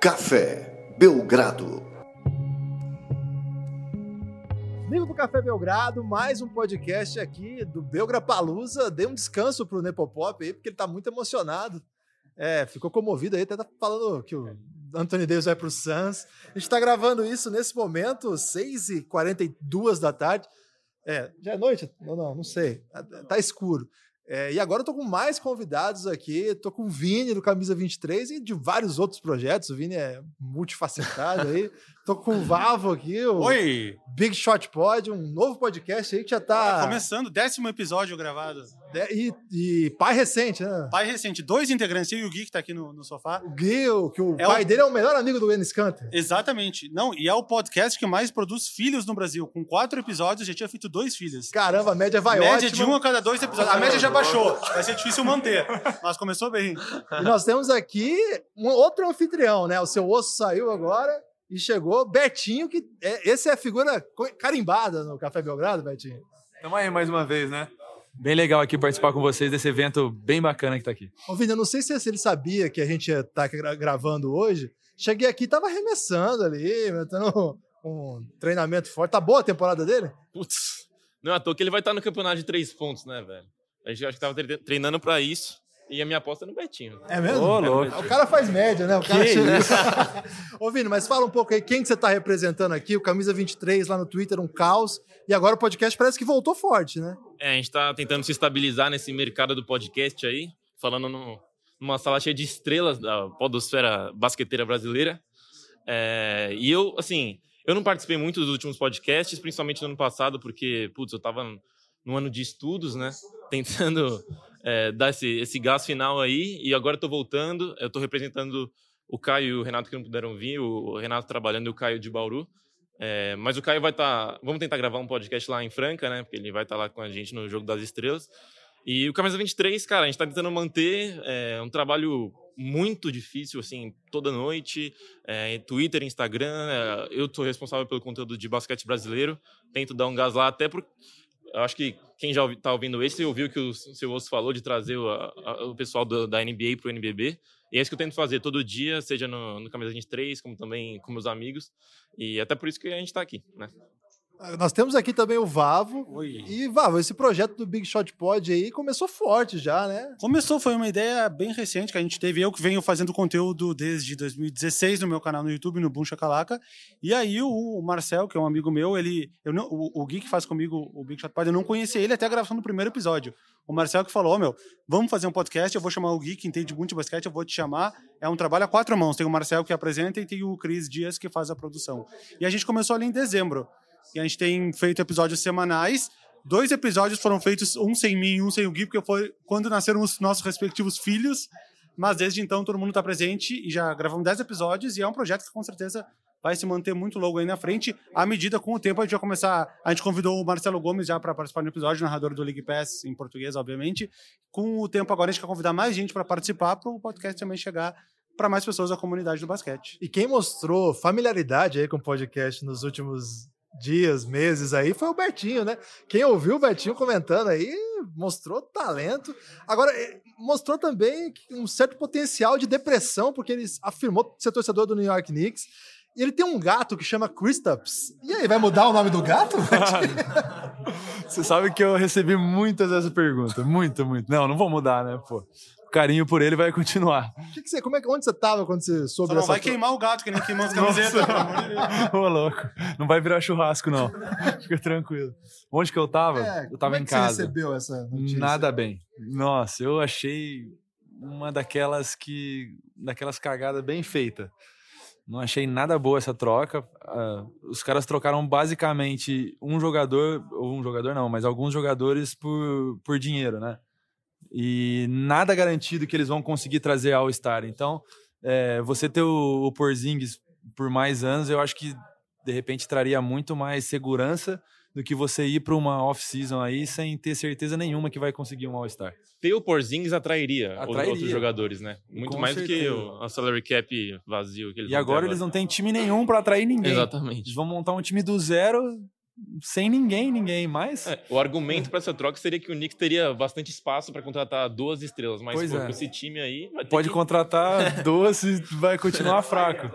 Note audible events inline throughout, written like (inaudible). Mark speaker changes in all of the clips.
Speaker 1: Café Belgrado.
Speaker 2: Amigo do Café Belgrado, mais um podcast aqui do Belgra Palusa. Dê um descanso pro Nepopop aí, porque ele tá muito emocionado. É, ficou comovido aí, até tá falando que o Anthony Davis vai pro Suns. A gente tá gravando isso nesse momento, 6h42 da tarde. É, já é noite? Não, não, não sei. Tá escuro. É, e agora eu tô com mais convidados aqui. Tô com o Vini do Camisa 23 e de vários outros projetos. O Vini é multifacetado aí. (laughs) Tô com o Vavo aqui, o
Speaker 3: Oi!
Speaker 2: Big Shot Pod, um novo podcast aí que já tá.
Speaker 3: Começando, décimo episódio gravado.
Speaker 2: É, E, e pai recente, né?
Speaker 3: Pai recente, dois integrantes, eu e o Gui que tá aqui no, no sofá.
Speaker 2: O Gui, que o
Speaker 3: É
Speaker 2: pai
Speaker 3: o-
Speaker 2: dele é o melhor amigo do Enes Kanter.
Speaker 3: Exatamente. Não, e é o podcast que mais produz filhos no Brasil. Com quatro episódios, já tinha feito dois filhos.
Speaker 2: Caramba, a média vai
Speaker 3: média
Speaker 2: ótima.
Speaker 3: de um a cada dois episódios. A média já baixou. Vai ser difícil manter. Mas começou bem.
Speaker 2: E nós temos aqui um outro anfitrião, né? O seu osso saiu agora e chegou Betinho, que é, esse é a figura carimbada no Café Belgrado, Betinho.
Speaker 4: Tamo aí mais uma vez, né? Bem legal aqui participar com vocês desse evento bem bacana que tá aqui.
Speaker 2: Ô, Vini, eu não sei se ele sabia que a gente ia estar gravando hoje. Cheguei aqui e tava arremessando ali, metendo um treinamento forte. Tá boa a temporada dele?
Speaker 5: Putz, não é à toa que ele vai estar no campeonato de três pontos, né, velho? A gente acho que tava tre- treinando pra isso. E a minha aposta é no Betinho.
Speaker 2: É mesmo?
Speaker 4: Ô, louco.
Speaker 2: O cara faz média, né? O cara
Speaker 4: Que
Speaker 2: chega-
Speaker 4: isso? (laughs)
Speaker 2: Ô, Vini, mas fala um pouco aí, quem que você tá representando aqui? O Camisa 23 lá no Twitter, um caos. E agora o podcast parece que voltou forte, né?
Speaker 5: É, a gente tá tentando se estabilizar nesse mercado do podcast aí, falando no- numa sala cheia de estrelas da podosfera basqueteira brasileira. É, e eu, assim, eu não participei muito dos últimos podcasts, principalmente no ano passado, porque, putz, eu tava no ano de estudos, né? Tentando é, dar esse, esse gás final aí, e agora tô voltando, eu tô representando o Caio e o Renato que não puderam vir, o Renato trabalhando e o Caio de Bauru. É, mas o Caio vai estar. vamos tentar gravar um podcast lá em Franca, né? Porque ele vai estar lá com a gente no Jogo das Estrelas. E o Camisa 23, cara, a gente está tentando manter é, um trabalho muito difícil, assim, toda noite. É, Twitter, Instagram. é, eu sou responsável pelo conteúdo de basquete brasileiro. Tento dar um gás lá, até porque. Eu acho que quem já está ouvindo esse ouviu que o seu osso falou de trazer o, a- o pessoal do- da NBA para o NBB. E é isso que eu tento fazer todo dia, seja no, no Camisa 23, como também com meus amigos. E até por isso que a gente está aqui, né?
Speaker 2: Nós temos aqui também o Vavo.
Speaker 3: Oi.
Speaker 2: E, Vavo, esse projeto do Big Shot Pod aí começou forte já, né?
Speaker 3: Começou, foi uma ideia bem recente que a gente teve. Eu que venho fazendo conteúdo desde 2016 no meu canal no YouTube, no Boom Chacalaca. E aí o, Marcel, que é um amigo meu, ele. Eu não, o, o Gui que faz comigo o Big Shot Pod, eu não conhecia ele até a gravação do primeiro episódio. O Marcel que falou: Ô meu, vamos fazer um podcast, eu vou chamar o Gui, que entende muito de basquete, eu vou te chamar. É um trabalho a quatro mãos. Tem o Marcel que apresenta e tem o Cris Dias que faz a produção. E a gente começou ali em dezembro. E a gente tem feito episódios semanais. Dois episódios foram feitos, um sem mim e um sem o Gui, porque foi quando nasceram os nossos respectivos filhos. Mas desde então todo mundo está presente e já gravamos 10 episódios e é um projeto que com certeza vai se manter muito longo aí na frente. À medida, com o tempo, a gente vai começar. A gente convidou o Marcelo Gomes já para participar do episódio, narrador do League Pass em português, obviamente. Com o tempo agora a gente quer convidar mais gente para participar, para o podcast também chegar para mais pessoas da comunidade do basquete.
Speaker 2: E quem mostrou familiaridade aí com o podcast nos últimos dias, meses aí, foi o Betinho, né? Quem ouviu o Betinho comentando aí mostrou talento. Agora, eh, mostrou também um certo potencial de depressão, porque ele afirmou ser torcedor do New York Knicks. E ele tem um gato que chama Kristaps. E aí, vai mudar o nome do gato? (laughs)
Speaker 4: Você sabe que eu recebi muitas dessa pergunta. Muito, muito. Não, não vou mudar, né, pô? O carinho por ele vai continuar.
Speaker 2: O que que você, como é, onde você tava quando você soube
Speaker 3: Só não
Speaker 2: dessa
Speaker 3: vai queimar o gato, que nem queimou as (laughs) camisetas. (laughs)
Speaker 4: Ô, louco. Não vai virar churrasco, não. (laughs) Fica tranquilo. Onde que eu tava?
Speaker 2: É,
Speaker 4: eu
Speaker 2: como
Speaker 4: tava
Speaker 2: é
Speaker 4: em
Speaker 2: que Você
Speaker 4: casa.
Speaker 2: recebeu essa notícia?
Speaker 4: Nada bem. Nossa, eu achei uma daquelas que. daquelas cagadas bem feita. Não achei nada boa essa troca. Ah, os caras trocaram basicamente um jogador, ou um jogador não, mas alguns jogadores por, por dinheiro, né? E nada garantido que eles vão conseguir trazer ao Star. Então, é, você ter o, o Porzingis por mais anos, eu acho que de repente traria muito mais segurança do que você ir para uma off-season aí sem ter certeza nenhuma que vai conseguir um All-Star.
Speaker 5: Ter o Porzingis atrairia,
Speaker 4: Atrairia.
Speaker 5: outros jogadores, né? Muito
Speaker 4: Com
Speaker 5: mais do que
Speaker 4: certeza.
Speaker 5: o a salary cap vazio que eles
Speaker 4: E
Speaker 5: ter
Speaker 4: agora eles não têm time nenhum para atrair ninguém.
Speaker 5: Exatamente.
Speaker 4: Eles vão montar um time do zero sem ninguém, ninguém mais.
Speaker 5: É, o argumento para essa troca seria que o Knicks teria bastante espaço para contratar duas estrelas, mas
Speaker 4: Pois
Speaker 5: pô,
Speaker 4: é.
Speaker 5: com esse time aí
Speaker 4: Pode
Speaker 5: que...
Speaker 4: contratar (laughs) duas e vai continuar fraco.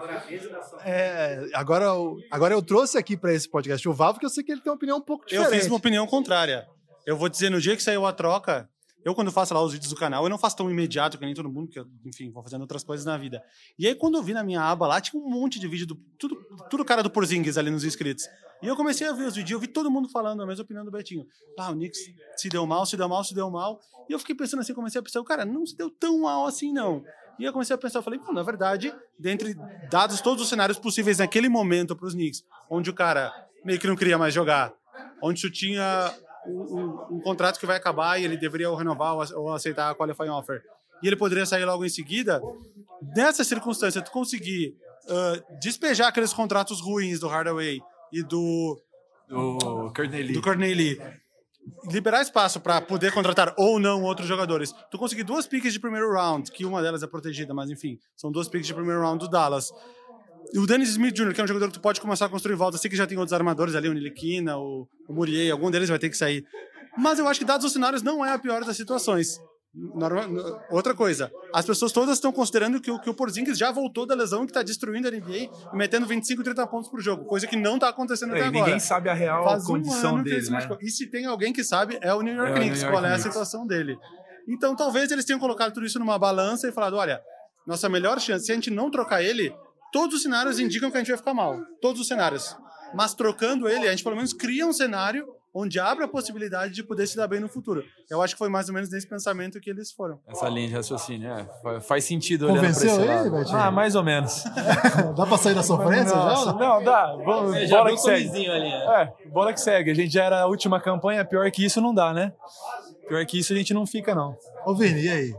Speaker 2: É, agora, eu- agora eu trouxe aqui para esse podcast o Val, porque eu sei que ele tem uma opinião um pouco
Speaker 3: Eu
Speaker 2: diferente.
Speaker 3: fiz uma opinião contrária. Eu vou dizer, no dia que saiu a troca, eu quando faço lá os vídeos do canal, eu não faço tão imediato que nem todo mundo, que eu, enfim, vou fazendo outras coisas na vida. E aí quando eu vi na minha aba lá, tinha um monte de vídeo do tudo, tudo cara do Porzingis ali nos inscritos. E eu comecei a ver os vídeos, eu vi todo mundo falando a mesma opinião do Betinho. Ah, o Knicks se deu mal, se deu mal, se deu mal. E eu fiquei pensando assim, comecei a pensar, cara, não se deu tão mal assim não. E eu comecei a pensar, falei, na verdade, dentre dados todos os cenários possíveis naquele momento para os Knicks, onde o cara meio que não queria mais jogar, onde tu tinha um, um- um contrato que vai acabar e ele deveria ou renovar ou ace- ou aceitar a qualifying offer, e ele poderia sair logo em seguida, nessa circunstância, tu conseguir ah, despejar aqueles contratos ruins do Hardaway e do,
Speaker 4: O Courtney Lee.
Speaker 3: do Courtney Lee, liberar espaço para poder contratar ou não outros jogadores. Tu conseguir duas piques de primeiro round, que uma delas é protegida, mas enfim, são duas piques de primeiro round do Dallas. E o Dennis Smith Jr., que é um jogador que tu pode começar a construir volta, sei que já tem outros armadores ali, o Niliquina, o, o Murier, algum deles vai ter que sair. Mas eu acho que, dados os cenários, não é a pior das situações. Norma- outra coisa, as pessoas todas estão considerando que, o- que o Porzingis já voltou da lesão e que está destruindo a NBA e metendo 25, 30 pontos por jogo, coisa que não está acontecendo
Speaker 4: É,
Speaker 3: até agora.
Speaker 4: ninguém sabe a real
Speaker 3: Faz um
Speaker 4: condição
Speaker 3: ele
Speaker 4: dele, né?
Speaker 3: E se tem alguém que sabe, é o New York
Speaker 4: É
Speaker 3: Knicks,
Speaker 4: New York
Speaker 3: qual é a
Speaker 4: Knicks.
Speaker 3: situação dele. Então, talvez eles tenham colocado tudo isso numa balança e falado, olha, nossa melhor chance, se a gente não trocar ele, todos os cenários indicam que a gente vai ficar mal. Todos os cenários. Mas trocando ele, a gente pelo menos cria um cenário onde abre a possibilidade de poder se dar bem no futuro. Eu acho que foi mais ou menos nesse pensamento que eles foram.
Speaker 4: Essa linha de raciocínio, é, fa- faz sentido olhando
Speaker 2: Convenceu
Speaker 4: esse
Speaker 2: ele,
Speaker 4: lado.
Speaker 2: Betinho?
Speaker 4: Ah, mais ou menos. (laughs)
Speaker 2: Dá pra sair da sofrência já?
Speaker 4: não, dá. Vamos,
Speaker 5: É, já
Speaker 4: bola que segue.
Speaker 5: ali, né?
Speaker 4: É, bola que segue. A gente já era a última campanha, pior que isso não dá, né? Pior que isso a gente não fica, não.
Speaker 2: Ô, Vini, e aí?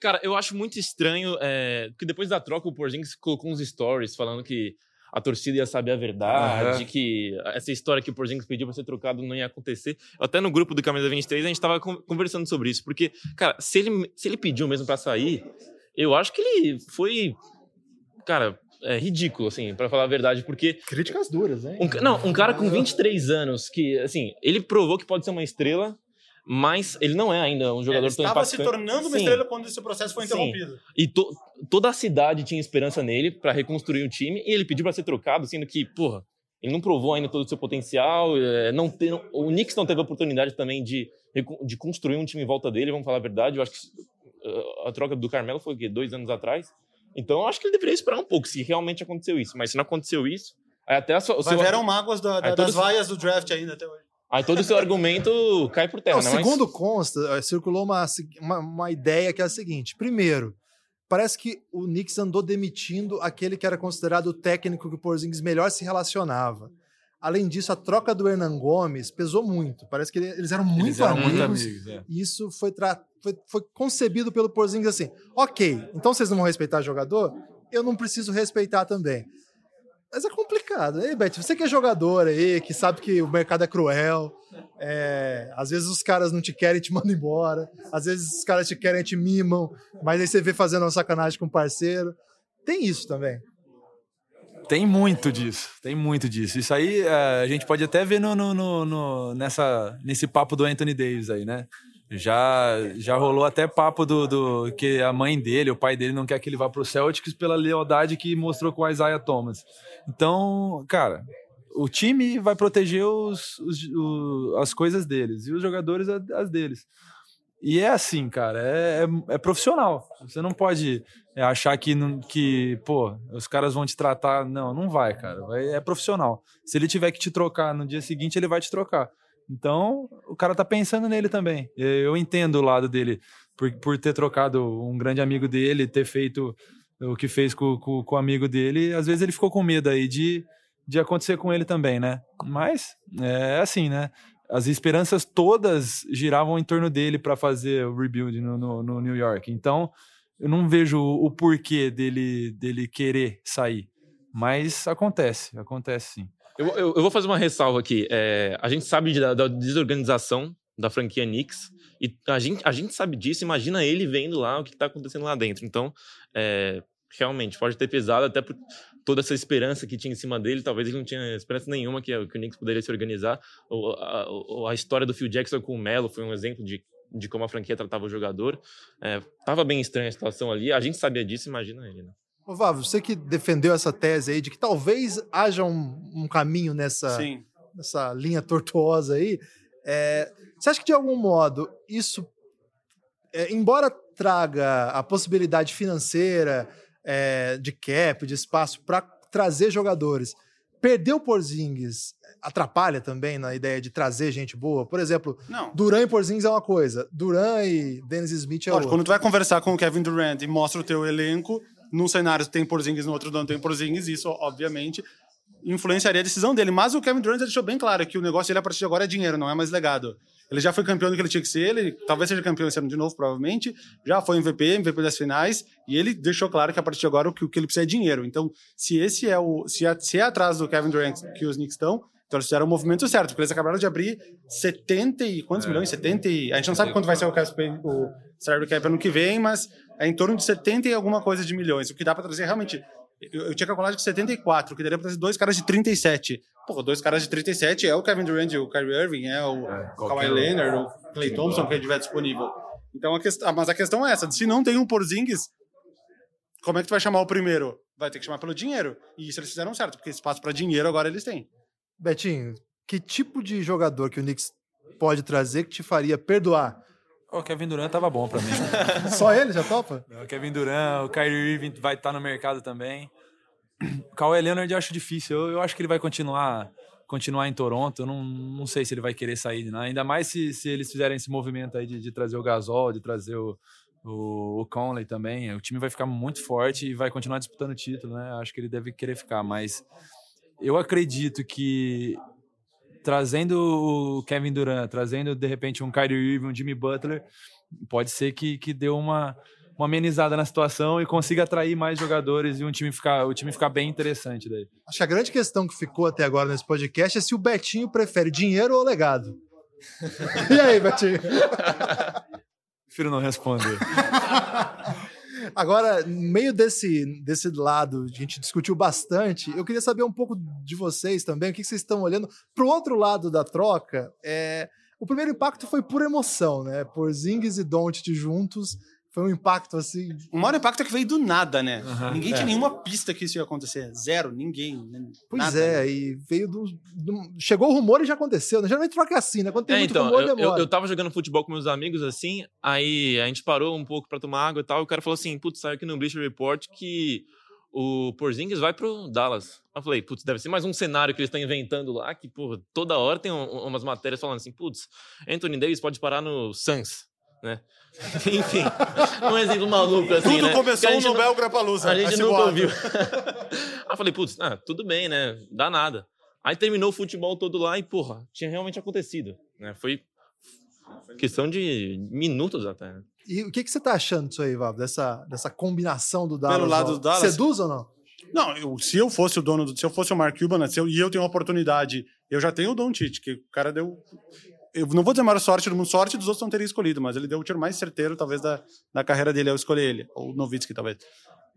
Speaker 5: Cara, eu acho muito estranho, é, porque depois da troca o Porzingis colocou uns stories falando que a torcida ia saber a verdade,
Speaker 4: Aham.
Speaker 5: que essa história que o Porzingis pediu pra ser trocado não ia acontecer. Até no grupo do Camisa 23 a gente tava con- conversando sobre isso, porque, cara, se ele, se ele pediu mesmo pra sair, eu acho que ele foi, cara, é ridículo, assim, pra falar a verdade, porque
Speaker 2: Críticas duras, hein?
Speaker 5: um, não, um cara com 23 anos, que, assim, ele provou que pode ser uma estrela, mas ele não é ainda um jogador
Speaker 3: Ele
Speaker 5: tão
Speaker 3: estava se tornando uma
Speaker 5: Sim.
Speaker 3: estrela quando esse processo foi
Speaker 5: Sim.
Speaker 3: interrompido.
Speaker 5: E to- toda a cidade tinha esperança nele pra reconstruir o time, e ele pediu pra ser trocado, sendo que, porra, ele não provou ainda todo o seu potencial, é, não tem, o Knicks não teve a oportunidade também de, de construir um time em volta dele, vamos falar a verdade, eu acho que uh, a troca do Carmelo foi o quê? Dois anos atrás? Então eu acho que ele deveria esperar um pouco, se realmente aconteceu isso, mas se não aconteceu isso, até a sua, o seu-
Speaker 3: mágoas da- da- das vaias do draft ainda até hoje.
Speaker 5: Aí todo o seu argumento cai por terra,
Speaker 2: Não,
Speaker 5: né? Mas-
Speaker 2: segundo consta, eh, circulou uma, uma, uma ideia que é a seguinte. Primeiro, parece que o Knicks andou demitindo aquele que era considerado o técnico que o Porzingis melhor se relacionava. Além disso, a troca do Hernan Gomes pesou muito. Parece que ele- eles eram muito
Speaker 4: Eles eram
Speaker 2: amigos.
Speaker 4: muito amigos, é.
Speaker 2: E isso foi, tra- foi, foi concebido pelo Porzingis assim: ok, então vocês não vão respeitar jogador? Eu não preciso respeitar também. Mas é complicado. Ei, Beth, você que é jogador aí, que sabe que o mercado é cruel, é, às vezes os caras não te querem te mandam embora, às vezes os caras te querem te mimam, mas aí você vê fazendo uma sacanagem com o parceiro. Tem isso também.
Speaker 4: Tem muito disso, tem muito disso. Isso aí eh, a gente pode até ver no- no- no- nessa, nesse papo do Anthony Davis aí, né? Já, já rolou até papo do, do que a mãe dele, o pai dele não quer que ele vá pro Celtics pela lealdade que mostrou com o Isaiah Thomas. Então, cara, o time vai proteger os, os- o- as coisas deles e os jogadores as deles. E é assim, cara, é, é- é profissional. Você não pode é, achar que, que, pô, os caras vão te tratar. Não, não vai, cara. Vai- é profissional. Se ele tiver que te trocar no dia seguinte, ele vai te trocar. Então, o cara tá pensando nele também. Eu entendo o lado dele por, por ter trocado um grande amigo dele, ter feito o que fez com, com, com o amigo dele. Às vezes ele ficou com medo aí de, de acontecer com ele também, né? Mas é assim, né? As esperanças todas giravam em torno dele para fazer o rebuild no, no, no New York. Então, eu não vejo o porquê dele, dele querer sair. Mas acontece, acontece sim.
Speaker 5: Eu, eu- eu vou fazer uma ressalva aqui. É, a gente sabe da, da desorganização da franquia Knicks e a gente, a gente sabe disso. Imagina ele vendo lá o que está acontecendo lá dentro. Então, é, realmente, pode ter pesado até por, toda essa esperança que tinha em cima dele, talvez ele não tinha esperança nenhuma que, que o Knicks poderia se organizar. A, a, história do Phil Jackson com o Melo foi um exemplo de, de como a franquia tratava o jogador. É, tava bem estranha a situação ali, a gente sabia disso, imagina ele, né?
Speaker 2: Ô, Vavo, você que defendeu essa tese aí de que talvez haja um, um caminho nessa, nessa linha tortuosa aí, é, você acha que de algum modo isso, é, embora traga a possibilidade financeira, é, de cap, de espaço para trazer jogadores, perder o Porzingis atrapalha também na ideia de trazer gente boa? Por exemplo,
Speaker 3: não.
Speaker 2: Duran e Porzingis é uma coisa, Duran e Dennis Smith é outra.
Speaker 3: Quando tu vai conversar com o Kevin Durant e mostra o teu elenco, num cenário tem Porzingis, no outro não tem Porzingis, isso obviamente influenciaria a decisão dele. Mas o Kevin Durant deixou bem claro que o negócio dele a partir de agora é dinheiro, não é mais legado. Ele já foi campeão do que ele tinha que ser, ele talvez seja campeão esse ano de novo, provavelmente. Já foi MVP, MVP das finais, e ele deixou claro que a partir de agora o que, o que ele precisa é dinheiro. Então, se esse é o. Se é, se é atrás do Kevin Durant que os Knicks estão, então eles fizeram o movimento certo, porque eles acabaram de abrir 70 e. Quantos é. milhões? 70 e. A gente não sabe quanto vai ser o, cap, o salary cap ano que vem, mas é em torno de 70 e alguma coisa de milhões. O que dá para trazer realmente eu, eu tinha calculado de 74, que daria pra ser dois caras de 37. Pô, dois caras de 37 é o Kevin Durant, o Kyrie Irving, é o é, Kawhi Leonard, o Clay Thompson, que ele tiver disponível. Então, a questão, mas a questão é essa: se não tem um Porzingis, como é que tu vai chamar o primeiro? Vai ter que chamar pelo dinheiro. E isso eles fizeram certo, porque espaço para dinheiro agora eles têm.
Speaker 2: Betinho, que tipo de jogador que o Knicks pode trazer que te faria perdoar
Speaker 4: o Kevin Durant tava bom para mim. (laughs)
Speaker 2: Só ele já topa?
Speaker 4: O Kevin Durant, o Kyrie Irving vai estar tá no mercado também. O (clears throat) Kawhi Leonard eu acho difícil. Eu, eu, acho que ele vai continuar continuar em Toronto. Eu não, não sei se ele vai querer sair, né? ainda mais se, se eles fizerem esse movimento aí de, de trazer o Gasol, de trazer o, o, o, Conley também. O time vai ficar muito forte e vai continuar disputando o título, né? Acho que ele deve querer ficar, mas eu acredito que trazendo o Kevin Durant, trazendo de repente um Kyrie Irving, um Jimmy Butler, pode ser que, que dê uma, uma amenizada na situação e consiga atrair mais jogadores e um time ficar, o time ficar bem interessante daí.
Speaker 2: Acho que a grande questão que ficou até agora nesse podcast é se o Betinho prefere dinheiro ou legado. (laughs) e aí, Betinho? (laughs)
Speaker 4: Prefiro não responder. (laughs)
Speaker 2: Agora, no meio desse, desse lado, a gente discutiu bastante. Eu queria saber um pouco de vocês também, o que vocês estão olhando para o outro lado da troca. É, o primeiro impacto foi por emoção, né? Por Zings e Doncic juntos foi um impacto assim.
Speaker 3: O maior impacto é que veio do nada, né? Uhum, ninguém é. tinha nenhuma pista que isso ia acontecer. Zero, ninguém.
Speaker 2: Pois
Speaker 3: nada,
Speaker 2: é, né? e veio do, do, Chegou o rumor e já aconteceu. Né? Geralmente troca assim, né? Quando tem é, muito então, rumor,
Speaker 5: eu, eu, eu, tava jogando futebol com meus amigos assim, aí a gente parou um pouco para tomar água e tal, e o cara falou assim: putz, saiu aqui no Bleacher Report que o Porzingis vai pro Dallas. Eu falei, putz, deve ser mais um cenário que eles estão inventando lá, que, pô, toda hora tem um, umas matérias falando assim, putz, Anthony Davis pode parar no Suns né? (laughs) Enfim, um exemplo maluco assim,
Speaker 3: Tudo
Speaker 5: né?
Speaker 3: começou no Nobel Grapalusa.
Speaker 5: A gente nunca ouviu. (laughs) Aí eu falei, putz, ah, tudo bem, né? Dá nada. Aí terminou o futebol todo lá e, porra, tinha realmente acontecido. Né? Foi questão de minutos até. Né?
Speaker 2: E o que, que você tá achando disso aí, Vavo? Dessa, dessa combinação do Dallas?
Speaker 3: Pelo lado do Dallas?
Speaker 2: Seduz ou não?
Speaker 3: Não, eu, se eu fosse o dono, do, se eu fosse o Mark Cuban, né, eu, e eu tenho uma oportunidade, eu já tenho o Don Tite, que o cara deu eu não vou dizer a maior sorte do mundo, sorte dos outros não terem escolhido, mas ele deu o tiro mais certeiro, talvez, da, da carreira dele, ao escolher ele, ou Novitsky, talvez.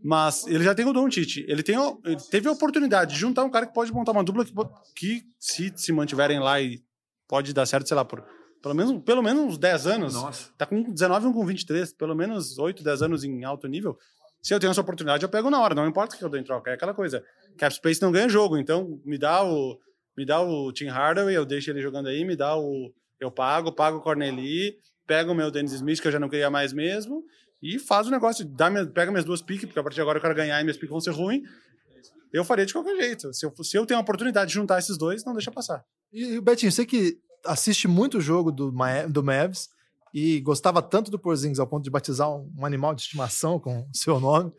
Speaker 3: Mas ele já tem o Don Tite. Ele, tem, ele teve a oportunidade de juntar um cara que pode montar uma dupla que, que se se mantiverem lá e pode dar certo, sei lá, por pelo menos, pelo menos uns 10 anos.
Speaker 2: Nossa.
Speaker 3: Tá com 19 ou com 23, pelo menos 8, 10 anos em alto nível. Se eu tenho essa oportunidade, eu pego na hora, não importa o que eu dou em troca. É aquela coisa. Cap Space não ganha jogo, então me dá o me dá o Tim Hardaway, eu deixo ele jogando aí, me dá o eu pago, pago o Corneli, pego o meu Dennis Smith, que eu já não queria mais mesmo, e faz o negócio, dá minha, pega minhas duas piques, porque a partir de agora eu quero ganhar e minhas piques vão ser ruins. Eu faria de qualquer jeito. Se eu, se eu tenho a oportunidade de juntar esses dois, não deixa passar.
Speaker 2: E, e Betinho, você que assiste muito o jogo do, do Mavs e gostava tanto do Porzingis ao ponto de batizar um, animal de estimação com o seu nome,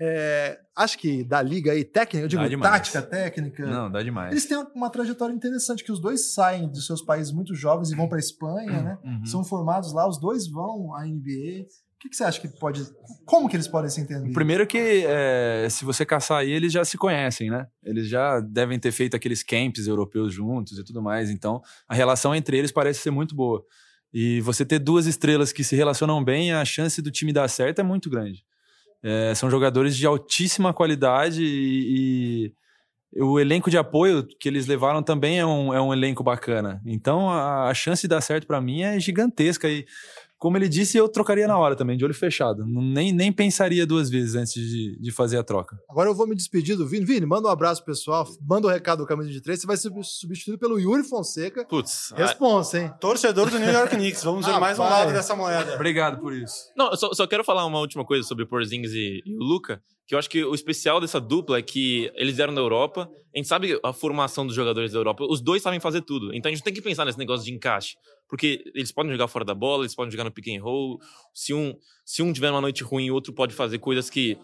Speaker 2: é, acho que da liga aí, técnica, eu digo tática, técnica.
Speaker 4: Não, dá demais.
Speaker 2: Eles têm uma trajetória interessante, que os dois saem dos seus países muito jovens e vão para a Espanha, né? Uhum. São formados lá, os dois vão à NBA. O que, que, você acha que pode. Como que eles podem se entender?
Speaker 4: Primeiro que é, se você caçar aí, eles já se conhecem, né? Eles já devem ter feito aqueles camps europeus juntos e tudo mais. Então, a relação entre eles parece ser muito boa. E você ter duas estrelas que se relacionam bem, a chance do time dar certo é muito grande. É, são jogadores de altíssima qualidade e, e, o elenco de apoio que eles levaram também é um, é um elenco bacana. Então a, a chance de dar certo para mim é gigantesca e como ele disse, eu trocaria na hora também, de olho fechado. Nem, nem pensaria duas vezes antes de, de fazer a troca.
Speaker 2: Agora eu vou me despedir do Vini. Vini, manda um abraço pessoal, manda o um recado do Camisa de Três. Você vai ser substituído pelo Yuri Fonseca.
Speaker 5: Putz.
Speaker 2: Responsa, hein?
Speaker 3: Torcedor do New York Knicks. Vamos ver mais um lado dessa moeda.
Speaker 4: Obrigado por isso.
Speaker 5: Não, eu só, só quero falar uma última coisa sobre o Porzingis e, e o Luca que eu acho que o especial dessa dupla é que eles eram da Europa, a gente sabe a formação dos jogadores da Europa, os dois sabem fazer tudo. Então a gente tem que pensar nesse negócio de encaixe, porque eles podem jogar fora da bola, eles podem jogar no pick and roll. Se um, se um tiver uma noite ruim, o outro pode fazer coisas que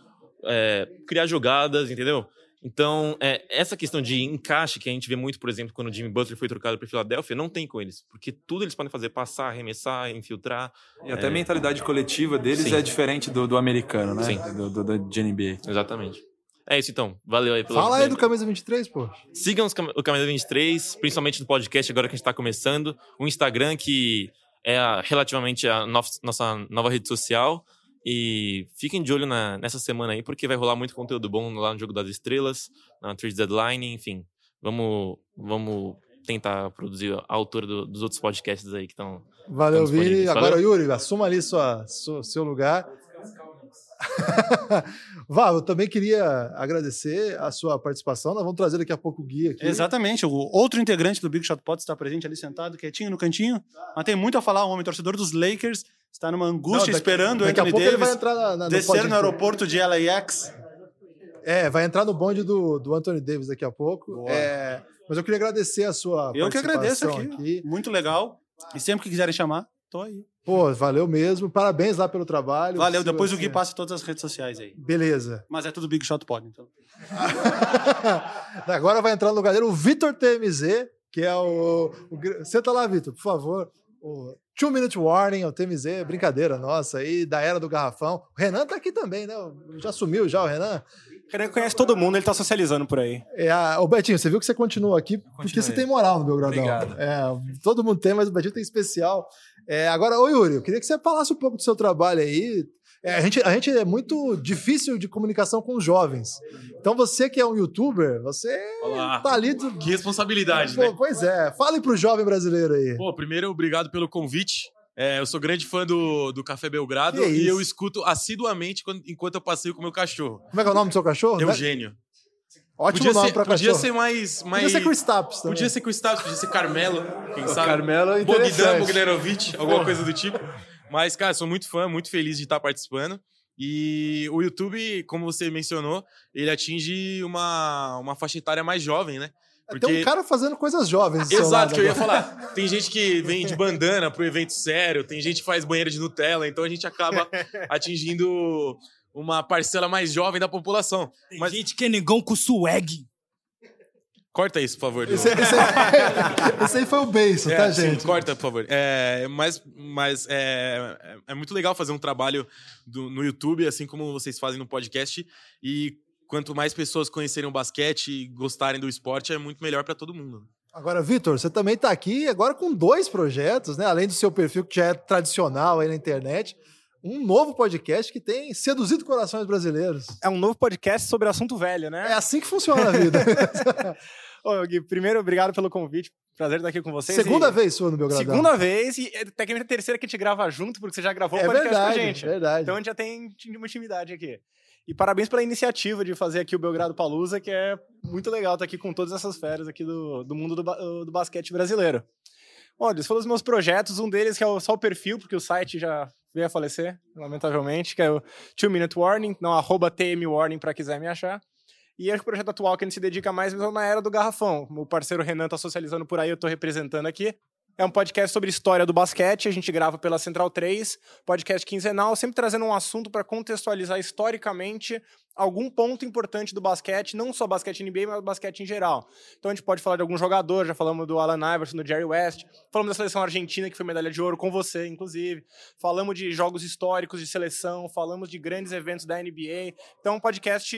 Speaker 5: é, criar jogadas, entendeu? Então, é, essa questão de encaixe que a gente vê muito, por exemplo, quando o Jimmy Butler foi trocado para Filadélfia, não tem com eles, porque tudo eles podem fazer, passar, arremessar, infiltrar.
Speaker 4: E até é... a mentalidade coletiva deles Sim. é diferente do, do americano, né? Sim. Do, do, do, de NBA.
Speaker 5: Exatamente. É isso então. Valeu aí
Speaker 2: pelo Fala aí do Camisa 23, pô.
Speaker 5: Sigam o Camisa 23, principalmente no podcast agora que a gente está começando. O Instagram, que é a, relativamente a nossa nova rede social. E fiquem de olho na, nessa semana aí, porque vai rolar muito conteúdo bom lá no Jogo das Estrelas, na Trade Deadline, enfim. Vamos, vamos tentar produzir a altura do, dos outros podcasts aí que estão.
Speaker 2: Valeu, Vini. Agora, Yuri, assuma ali sua, sua seu lugar. (laughs) Vá, eu também queria agradecer a sua participação. Nós vamos trazer daqui a pouco o guia aqui.
Speaker 3: Exatamente. O outro integrante do Big Shot Pod está presente ali sentado, quietinho no cantinho. Mas tem muito a falar. Um homem torcedor dos Lakers está numa angústia Não, daqui, esperando
Speaker 2: daqui
Speaker 3: o Anthony
Speaker 2: Davis vai entrar na, na,
Speaker 3: descer no, no aeroporto de LAX.
Speaker 2: É, vai entrar no bonde do, do Anthony Davis daqui a pouco. É, mas eu queria agradecer a sua
Speaker 3: eu que agradeço aqui. aqui. Muito legal. E sempre que quiserem chamar, tô aí.
Speaker 2: Pô, valeu mesmo. Parabéns lá pelo trabalho.
Speaker 3: Valeu. Depois você... o Gui passa todas as redes sociais aí.
Speaker 2: Beleza.
Speaker 3: Mas é tudo Big Shot Pod, então. (laughs)
Speaker 2: Agora vai entrar no lugar dele o Vitor TMZ, que é o, o... Senta lá, Vitor, por favor. O Two Minute Warning, o TMZ, brincadeira nossa aí, da Era do Garrafão. O Renan tá aqui também, né? Já sumiu já o Renan?
Speaker 3: O Renan conhece todo mundo, ele tá socializando por aí.
Speaker 2: É. Ô Betinho, você viu que você continua aqui porque você tem moral no Belgradão. Obrigado. É, todo mundo tem, mas o Betinho tem especial. É, agora, ô Yuri, eu queria que você falasse um pouco do seu trabalho aí. É, a, gente, a gente é muito difícil de comunicação com os jovens. Então, você que é um youtuber, você Olá. tá ali. Do...
Speaker 6: Que responsabilidade, Pô, né?
Speaker 2: Pois é. Fale pro jovem brasileiro aí.
Speaker 6: Pô, primeiro, obrigado pelo convite. É, eu sou grande fã do, do Café Belgrado e eu escuto assiduamente quando, enquanto eu passeio com o meu cachorro.
Speaker 2: Como é que é o nome do seu cachorro?
Speaker 6: Eugênio.
Speaker 2: Ótimo
Speaker 6: podia
Speaker 2: nome
Speaker 6: ser,
Speaker 2: pra
Speaker 6: podia
Speaker 2: cachorro.
Speaker 6: ser mais, mais.
Speaker 2: Podia ser com o Staps também.
Speaker 6: Podia ser com o Staps, podia ser Carmelo, quem sabe.
Speaker 2: Carmelo é
Speaker 6: Bogdan Bogdanovic, alguma coisa do tipo. Mas, cara, sou muito fã, muito feliz de estar participando. E o YouTube, como você mencionou, ele atinge uma, uma faixa etária mais jovem, né?
Speaker 2: Porque... Tem um cara fazendo coisas jovens.
Speaker 6: Exato, que eu ia falar. (laughs) Tem gente que vem de bandana pro evento sério, tem gente que faz banheiro de Nutella, então a gente acaba (laughs) atingindo uma parcela mais jovem da população.
Speaker 3: Tem Mas... gente que é negão com swag.
Speaker 6: Corta isso, por favor.
Speaker 2: Esse, esse, aí, (laughs) esse aí foi o beijo, é, tá, gente?
Speaker 6: Sim, corta, por favor. É, mas mas é, é, muito legal fazer um trabalho do, no YouTube, assim como vocês fazem no podcast. E quanto mais pessoas conhecerem o basquete e gostarem do esporte, é muito melhor para todo mundo.
Speaker 2: Agora, Vitor, você também está aqui agora com dois projetos, né? Além do seu perfil que já é tradicional aí na internet um novo podcast que tem seduzido corações brasileiros.
Speaker 3: É um novo podcast sobre assunto velho, né?
Speaker 2: É assim que funciona a vida. (laughs)
Speaker 3: Ô, Gui, primeiro, obrigado pelo convite. Prazer estar aqui com vocês.
Speaker 2: Segunda
Speaker 3: e...
Speaker 2: vez sua no Belgradão.
Speaker 3: Segunda vez e tecnicamente a terceira que a gente grava junto, porque você já gravou o é podcast
Speaker 2: verdade,
Speaker 3: com a gente.
Speaker 2: verdade.
Speaker 3: Então a gente já tem uma intimidade aqui. E parabéns pela iniciativa de fazer aqui o Belgrado Palusa, que é muito legal estar aqui com todas essas férias aqui do, do mundo do, do basquete brasileiro. Olha, isso foi dos meus projetos, um deles que é só o perfil, porque o site já veio a falecer, lamentavelmente, que é o Two Minute Warning, não, arroba TM Warning para quiser me achar. E acho que o projeto atual que a gente se dedica mais mesmo na era do garrafão. O parceiro Renan tá socializando por aí, eu tô representando aqui. É um podcast sobre história do basquete, a gente grava pela Central 3, podcast quinzenal, sempre trazendo um assunto para contextualizar historicamente algum ponto importante do basquete, não só basquete NBA, mas basquete em geral. Então a gente pode falar de algum jogador, já falamos do Alan Iverson, do Jerry West, falamos da seleção argentina, que foi medalha de ouro com você, inclusive. Falamos de jogos históricos de seleção, falamos de grandes eventos da NBA. Então é um podcast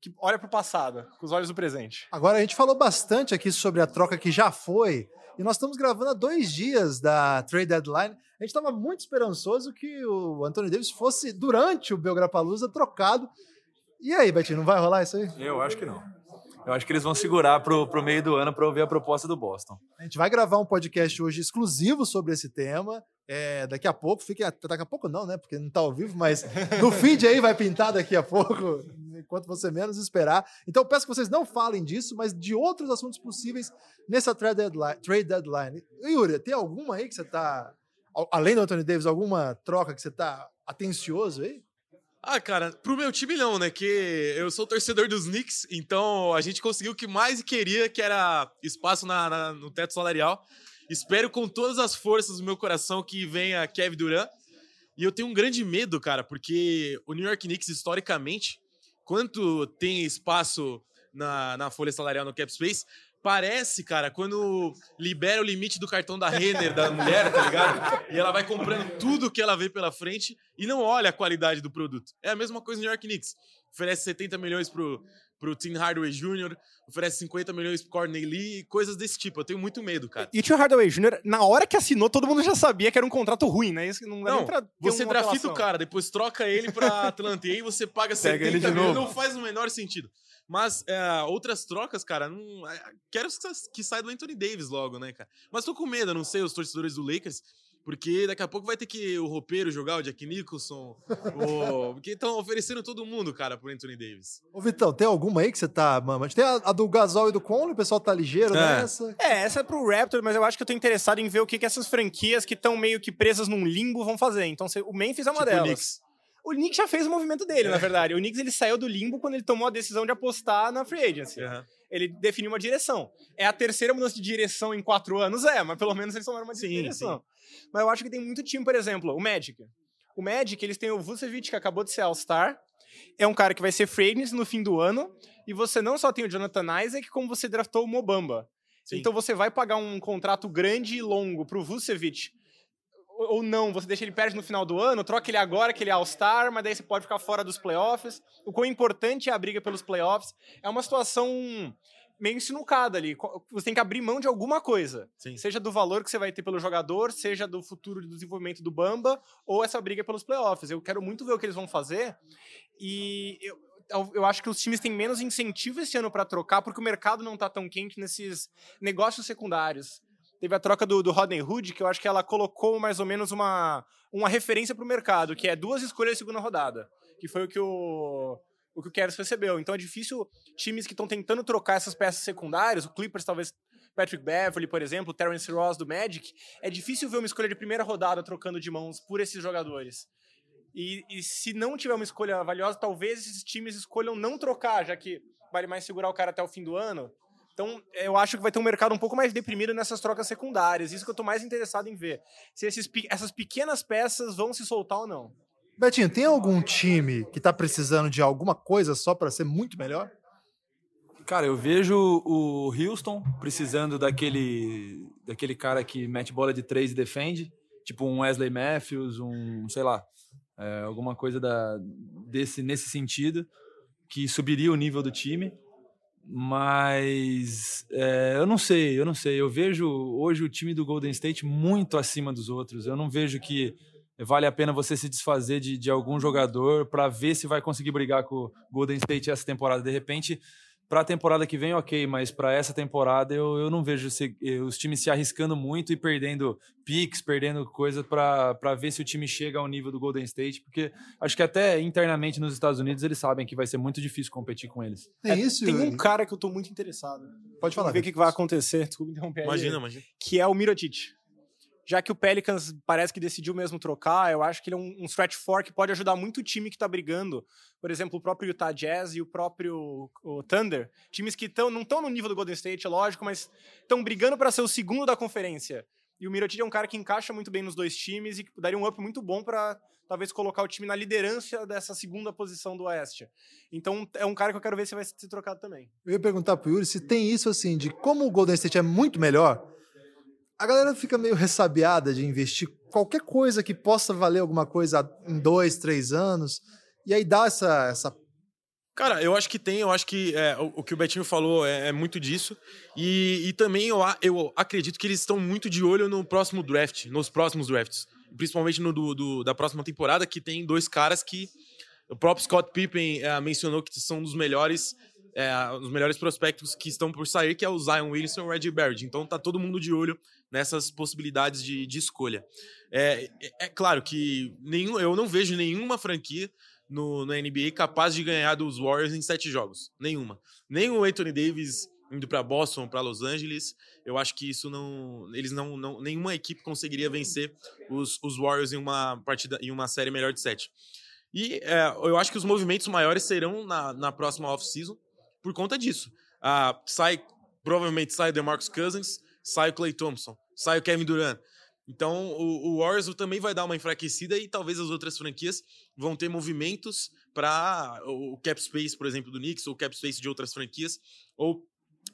Speaker 3: que olha para o passado, com os olhos do presente.
Speaker 2: Agora a gente falou bastante aqui sobre a troca que já foi E nós estamos gravando há dois dias da trade deadline. A gente estava muito esperançoso que o Anthony Davis fosse, durante o Belgrapalusa, trocado. E aí, Betinho, não vai rolar isso aí?
Speaker 4: Eu acho que não. Eu acho que eles vão segurar pro, pro meio do ano para ouvir a proposta do Boston.
Speaker 2: A gente vai gravar um podcast hoje exclusivo sobre esse tema. É, daqui a pouco, fiquem. Daqui a pouco não, né? Porque não está ao vivo, mas no (laughs) feed aí vai pintar daqui a pouco, enquanto você menos esperar. Então peço que vocês não falem disso, mas de outros assuntos possíveis nessa trade deadline. Trade deadline. Yuri, tem alguma aí que você está. Além do Anthony Davis, alguma troca que você está atencioso aí?
Speaker 6: Ah, cara, pro meu time não, né? Que eu sou torcedor dos Knicks, então a gente conseguiu o que mais queria, que era espaço na, na, no teto salarial. Espero com todas as forças do meu coração que venha Kevin Durant. E eu tenho um grande medo, cara, porque o New York Knicks, historicamente, quanto tem espaço na, na folha salarial no cap space, Parece, cara, quando libera o limite do cartão da Renner da mulher, tá ligado? E ela vai comprando tudo que ela vê pela frente e não olha a qualidade do produto. É a mesma coisa no New York Knicks. Oferece 70 milhões pro, pro Tim Hardaway Jr., oferece 50 milhões pro Courtney Lee, coisas desse tipo. Eu tenho muito medo, cara.
Speaker 7: E o Tim Hardaway Jr., na hora que assinou, todo mundo já sabia que era um contrato ruim, né? Isso não,
Speaker 6: não
Speaker 7: pra
Speaker 6: você drafta o cara, depois troca ele pra (laughs) Atlanta e aí você paga 70 milhões, não faz o menor sentido. Mas é, outras trocas, cara, não, é, quero que saia do Anthony Davis logo, né, cara? Mas tô com medo, não sei, os torcedores do Lakers, porque daqui a pouco vai ter que o roupeiro jogar, o Jack Nicholson, o... (laughs) porque estão oferecendo todo mundo, cara, pro Anthony Davis.
Speaker 2: Ô, Vitão, tem alguma aí que você tá, mano? Tem a, a, do Gasol e do Conley, o pessoal tá ligeiro é. nessa?
Speaker 7: É, essa é pro Raptor, mas eu acho que eu tô interessado em ver o que, que essas franquias que estão meio que presas num limbo vão fazer. Então, o Memphis é uma tipo delas. O Knicks já fez o movimento dele, é. na verdade. O Knicks ele saiu do limbo quando ele tomou a decisão de apostar na free agency. Uhum. Ele definiu uma direção. É a terceira mudança de direção em quatro anos? É, mas pelo menos eles tomaram uma sim, direção. Sim. Mas eu acho que tem muito time, por exemplo, o Magic. O Magic, eles têm o Vucevic, que acabou de ser All-Star. É um cara que vai ser free agency no fim do ano. E você não só tem o Jonathan Isaac, como você draftou o Mobamba. Sim. Então você vai pagar um contrato grande e longo pro Vucevic ou não, você deixa ele perto no final do ano, troca ele agora que ele é All-Star, mas daí você pode ficar fora dos playoffs. O quão importante é a briga pelos playoffs. É uma situação meio sinucada ali. Você tem que abrir mão de alguma coisa. Sim. Seja do valor que você vai ter pelo jogador, seja do futuro do desenvolvimento do Bamba, ou essa briga pelos playoffs. Eu quero muito ver o que eles vão fazer. E eu, eu acho que os times têm menos incentivo esse ano para trocar, porque o mercado não está tão quente nesses negócios secundários. Teve a troca do, do Rodney Hood, que eu acho que ela colocou mais ou menos uma, uma referência para o mercado, que é duas escolhas de segunda rodada, que foi o que o, o que o Cavs recebeu. Então é difícil times que estão tentando trocar essas peças secundárias, o Clippers talvez Patrick Beverly, por exemplo, Terence Ross do Magic, é difícil ver uma escolha de primeira rodada trocando de mãos por esses jogadores. E, e, se não tiver uma escolha valiosa, talvez esses times escolham não trocar, já que vale mais segurar o cara até o fim do ano. Então, eu acho que vai ter um mercado um pouco mais deprimido nessas trocas secundárias. Isso que eu estou mais interessado em ver. Se esses, essas pequenas peças vão se soltar ou não.
Speaker 2: Betinho, tem algum time que está precisando de alguma coisa só para ser muito melhor?
Speaker 4: Cara, eu vejo o Houston precisando daquele, daquele cara que mete bola de três e defende, tipo um Wesley Matthews, um, sei lá, é, alguma coisa da, desse, nesse sentido, que subiria o nível do time. Mas é, eu não sei, eu não sei. Eu vejo hoje o time do Golden State muito acima dos outros. Eu não vejo que vale a pena você se desfazer de, de algum jogador para ver se vai conseguir brigar com o Golden State essa temporada. De repente, para a temporada que vem, ok, mas para essa temporada eu, eu não vejo se, os times se arriscando muito e perdendo picks, perdendo coisa para ver se o time chega ao nível do Golden State, porque acho que até internamente nos Estados Unidos eles sabem que vai ser muito difícil competir com eles.
Speaker 7: É, é isso. Tem um cara que eu tô muito interessado.
Speaker 2: Pode falar.
Speaker 7: Ver o que, que vai acontecer. Desculpa interromper.
Speaker 6: Imagina, aí, imagina.
Speaker 7: Que é o Mirotic já que o Pelicans parece que decidiu mesmo trocar, eu acho que ele é um, um stretch four que pode ajudar muito o time que está brigando. Por exemplo, o próprio Utah Jazz e o próprio o Thunder, times que tão, não estão no nível do Golden State, é lógico, mas estão brigando para ser o segundo da conferência. E o Mirotic é um cara que encaixa muito bem nos dois times e daria um up muito bom para talvez colocar o time na liderança dessa segunda posição do Oeste. Então é um cara que eu quero ver se vai ser trocado também.
Speaker 2: Eu ia perguntar pro Yuri se tem isso assim, de como o Golden State é muito melhor, a galera fica meio ressabiada de investir qualquer coisa que possa valer alguma coisa em dois, três anos, e aí dá essa, essa
Speaker 6: Cara, eu acho que tem, eu acho que é, o, o, que o Betinho falou é, é muito disso. E, e também eu, eu, acredito que eles estão muito de olho no próximo draft, nos próximos drafts. Principalmente no do, do, da próxima temporada, que tem dois caras que o próprio Scott Pippen é, mencionou que são dos melhores, é, os melhores prospectos que estão por sair, que é o Zion Williamson e o Reggie Barrett. Então tá todo mundo de olho nessas possibilidades de, de escolha. É, é, é claro que nenhum, eu não vejo nenhuma franquia no, no NBA capaz de ganhar dos Warriors em sete jogos. Nenhuma. Nem o Anthony Davis indo para Boston, para Los Angeles, eu acho que isso não, eles não, não nenhuma equipe conseguiria vencer os, os Warriors em uma partida, em uma série melhor de sete. E é, eu acho que os movimentos maiores serão na, na próxima off-season por conta disso. Ah, sai, provavelmente sai o DeMarcus Cousins, sai o Clay Thompson, sai o Kevin Durant. Então, o, o Warriors também vai dar uma enfraquecida e talvez as outras franquias vão ter movimentos para o cap space, por exemplo, do Knicks, ou cap space de outras franquias, ou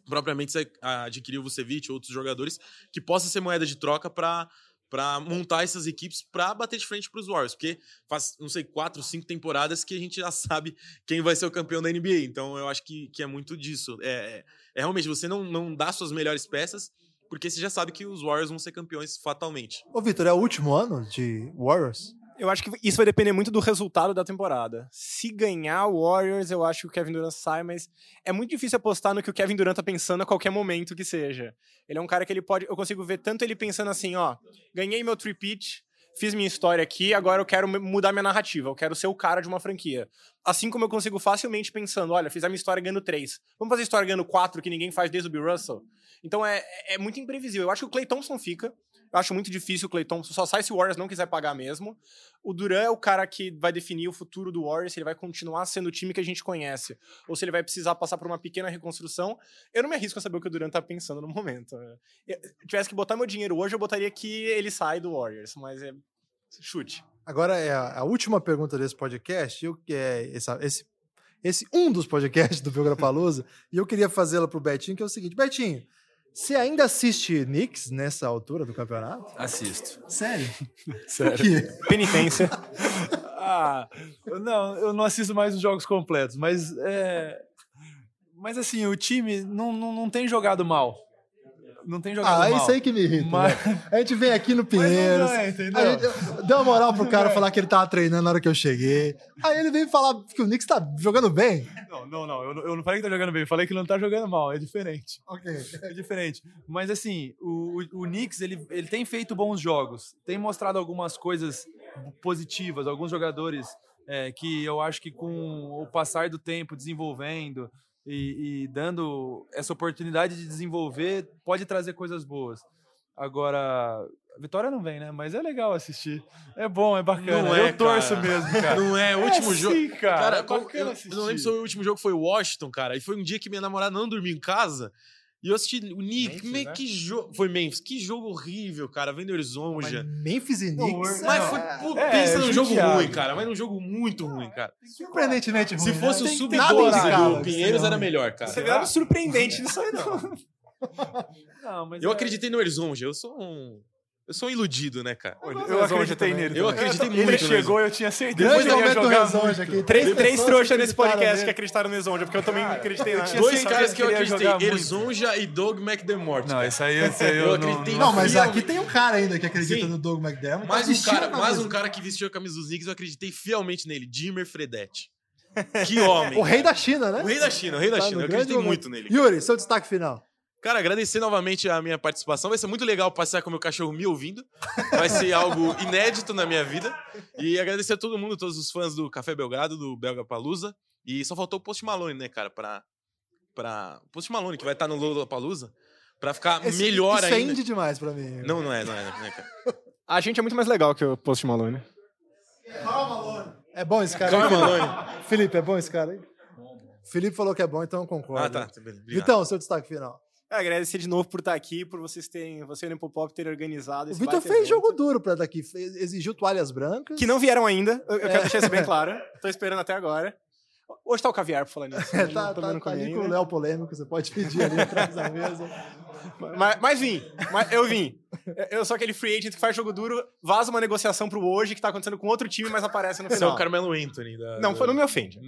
Speaker 6: propriamente adquirir o Vucevic ou outros jogadores que possa ser moeda de troca para para montar essas equipes para bater de frente para os Warriors, porque faz, não sei, quatro, cinco temporadas que a gente já (laughs) sabe quem vai ser o campeão da NBA. Então eu acho que, que é muito disso. É, é, é realmente você não, não dá suas melhores peças porque você já sabe que os Warriors vão ser campeões fatalmente.
Speaker 2: Ô, Vitor, é o último ano de Warriors?
Speaker 7: Eu acho que isso vai depender muito do resultado da temporada. Se ganhar o Warriors, eu acho que o Kevin Durant sai, mas é muito difícil apostar no que o Kevin Durant tá pensando a qualquer momento que seja. Ele é um cara que ele pode. Eu consigo ver tanto ele pensando assim, ó, ganhei meu three-peat, fiz minha história aqui, agora eu quero mudar minha narrativa, eu quero ser o cara de uma franquia. Assim como eu consigo facilmente pensando, olha, fiz a minha história ganhando três. Vamos fazer a história ganhando quatro, que ninguém faz desde o Bill Russell? Então é, é muito imprevisível. Eu acho que o Clay Thompson fica. Eu acho muito difícil o Clay Thompson. Só sai se o Warriors não quiser pagar mesmo. O Duran é o cara que vai definir o futuro do Warriors, se ele vai continuar sendo o time que a gente conhece, ou se ele vai precisar passar por uma pequena reconstrução. Eu não me arrisco a saber o que o Duran tá pensando no momento. Se tivesse que botar meu dinheiro hoje, eu botaria que ele sai do Warriors, mas é chute.
Speaker 2: Agora é a, última pergunta desse podcast, eu, é essa, esse, esse um dos podcasts do Biograpalusa, (laughs) e eu queria fazê-la pro Betinho, que é o seguinte, Betinho, você ainda assiste Knicks nessa altura do campeonato?
Speaker 4: Assisto.
Speaker 2: Sério? (laughs)
Speaker 4: Sério.
Speaker 7: Penitência. (laughs)
Speaker 4: ah, não, eu não assisto mais os jogos completos, mas é, mas assim, o time não, não, não tem jogado mal não tem jogado ah,
Speaker 2: mal. Ah, isso aí que me irrita. Mas... Né? A gente vem aqui no (laughs) Pinheiros. É, gente deu uma moral pro cara falar que ele tava treinando na hora que eu cheguei. Aí ele veio falar que o Knicks tá jogando bem.
Speaker 4: Não, não, não. Eu, eu não falei que tá jogando bem. Eu falei que ele não tá jogando mal. É diferente.
Speaker 2: Ok.
Speaker 4: É diferente. Mas assim, o, o, o Knicks, ele, ele tem feito bons jogos. Tem mostrado algumas coisas positivas. Alguns jogadores é, que eu acho que com o passar do tempo desenvolvendo e, e, dando essa oportunidade de desenvolver pode trazer coisas boas. Agora, a vitória não vem, né? Mas é legal assistir. É bom, é bacana. Não é, eu torço cara. mesmo, (laughs) cara.
Speaker 6: Não é. O último é jogo.
Speaker 4: Sim, cara. cara é
Speaker 6: eu, eu, não lembro se o último jogo foi Washington, cara. E foi um dia que minha namorada não dormiu em casa. E eu assisti o Knicks, Memphis, né? que jogo. Foi Memphis, que jogo horrível, cara. Vendo Zonja.
Speaker 2: Memphis e Knicks.
Speaker 6: Mas foi. Pô, é, pensa é, num jogo ruim, cara. Mas num jogo muito ruim, cara.
Speaker 2: Surpreendentemente ruim.
Speaker 6: Se fosse né? o sub-12 do Pinheiros, era melhor, cara.
Speaker 7: Você viu surpreendente nisso aí, não.
Speaker 6: não mas (laughs) eu é... acreditei no Erzonja. Eu sou um. Eu sou um iludido, né, cara?
Speaker 4: Eu, eu acreditei nele.
Speaker 6: Eu acreditei muito. Ele
Speaker 4: chegou, eu tinha certeza
Speaker 2: Grande que ele ia jogar muito.
Speaker 7: Aqui. Três, três trouxas nesse podcast nele. que acreditaram no Exonja, porque eu também não acreditei nada.
Speaker 6: Dois caras que eu acreditei, Erzonja e Doug McDermott.
Speaker 4: Não, isso aí, esse aí eu, eu acreditei.
Speaker 2: Não, mas aqui tem um cara ainda que acredita no Doug McDermott.
Speaker 6: Mais um cara, mais um cara que vestiu a camisa dos Knicks, eu acreditei fielmente nele, Jimmer Fredetti. Que homem.
Speaker 2: o rei da China, né?
Speaker 6: O rei da China, o rei da tá China. Eu acreditei muito nele.
Speaker 2: Yuri, seu destaque final.
Speaker 6: Cara, agradecer novamente a minha participação. Vai ser muito legal passear com o meu cachorro me ouvindo. Vai ser (laughs) algo inédito na minha vida. E agradecer a todo mundo, todos os fãs do Café Belgrado, do Belga Palusa. E só faltou o Post Malone, né, cara, pra. pra... Post Malone, que vai estar no Lola Palusa. Pra ficar Esse, melhor
Speaker 2: isso
Speaker 6: ainda.
Speaker 2: Isso é demais pra mim.
Speaker 6: Não, não é, não é, não é, cara.
Speaker 7: A gente é muito mais legal que o Post Malone.
Speaker 2: Calma, Malone. É bom esse cara
Speaker 6: Calma, Malone.
Speaker 2: Felipe, é bom esse cara aí? Felipe falou que é bom, então eu concordo.
Speaker 6: Ah, tá. tá
Speaker 2: então, seu destaque final.
Speaker 7: É, agradecer de novo por estar aqui, por vocês terem, você e o Nepopop terem organizado
Speaker 2: esse O Vitor fez evento. jogo duro pra estar aqui, fez, exigiu toalhas brancas.
Speaker 7: Que não vieram ainda, eu, eu quero deixar isso bem claro. (laughs) Tô esperando até agora. Hoje tá o caviar pra falar nisso. (laughs)
Speaker 2: É, tá, tá, tá ali com o Léo Polêmico, você pode pedir ali atrás da mesa. (laughs)
Speaker 7: Mas, mas vim. Mas eu vim. Eu sou aquele free agent que faz jogo duro, vaza uma negociação pro hoje que tá acontecendo com outro time, mas aparece no
Speaker 6: Você é
Speaker 7: final.
Speaker 6: o Carmelo Anthony. Da,
Speaker 7: Não,
Speaker 6: da-
Speaker 7: foi- não me ofende.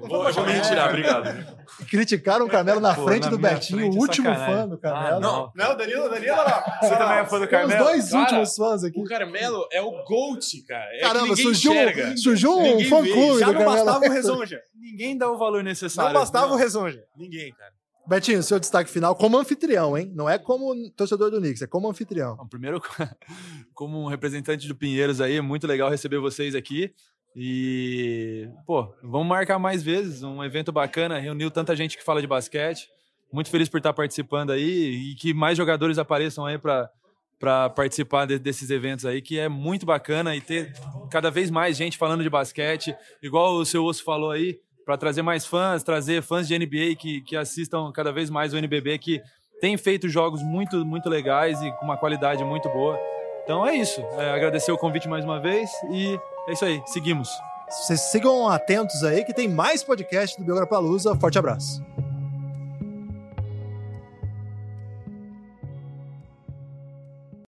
Speaker 6: Vou, vou me retirar, obrigado.
Speaker 2: Criticaram o Carmelo na
Speaker 4: Pô,
Speaker 2: frente
Speaker 4: na
Speaker 2: do Betinho,
Speaker 4: frente
Speaker 2: o
Speaker 4: é
Speaker 2: último
Speaker 4: sacanagem.
Speaker 2: fã do
Speaker 4: Ah,
Speaker 2: Carmelo.
Speaker 4: não.
Speaker 7: Não, Danilo, Danilo, lá.
Speaker 4: Você também é fã do
Speaker 2: Tem os
Speaker 4: Carmelo?
Speaker 2: dois
Speaker 6: Cara,
Speaker 2: últimos fãs aqui.
Speaker 6: O Carmelo é o GOAT, cara. É que
Speaker 2: Caramba,
Speaker 6: ninguém
Speaker 2: surgiu,
Speaker 6: enxerga.
Speaker 2: surgiu um
Speaker 6: Ninguém vê.
Speaker 2: fã-clube
Speaker 7: Já não
Speaker 2: Carmelo.
Speaker 7: bastava o Rezonja.
Speaker 4: Ninguém dá o valor necessário.
Speaker 7: Não bastava
Speaker 4: Não.
Speaker 7: o Rezonja.
Speaker 6: Ninguém, cara.
Speaker 2: Betinho, seu destaque final como anfitrião, hein? Não é como torcedor do Knicks, é como anfitrião.
Speaker 4: Bom, primeiro, (laughs) como um representante do Pinheiros aí, muito legal receber vocês aqui. E, pô, vamos marcar mais vezes. Um evento bacana, reuniu tanta gente que fala de basquete. Muito feliz por estar participando aí e que mais jogadores apareçam aí para para participar de- desses eventos aí, que é muito bacana e ter cada vez mais gente falando de basquete, igual o seu Osso falou aí, para trazer mais fãs, trazer fãs de NBA que, que assistam cada vez mais o NBB, que tem feito jogos muito, muito legais e com uma qualidade muito boa. Então é isso. É, agradecer o convite mais uma vez e é isso aí. Seguimos.
Speaker 2: Vocês sigam atentos aí que tem mais podcast do Biograpalooza. Forte abraço.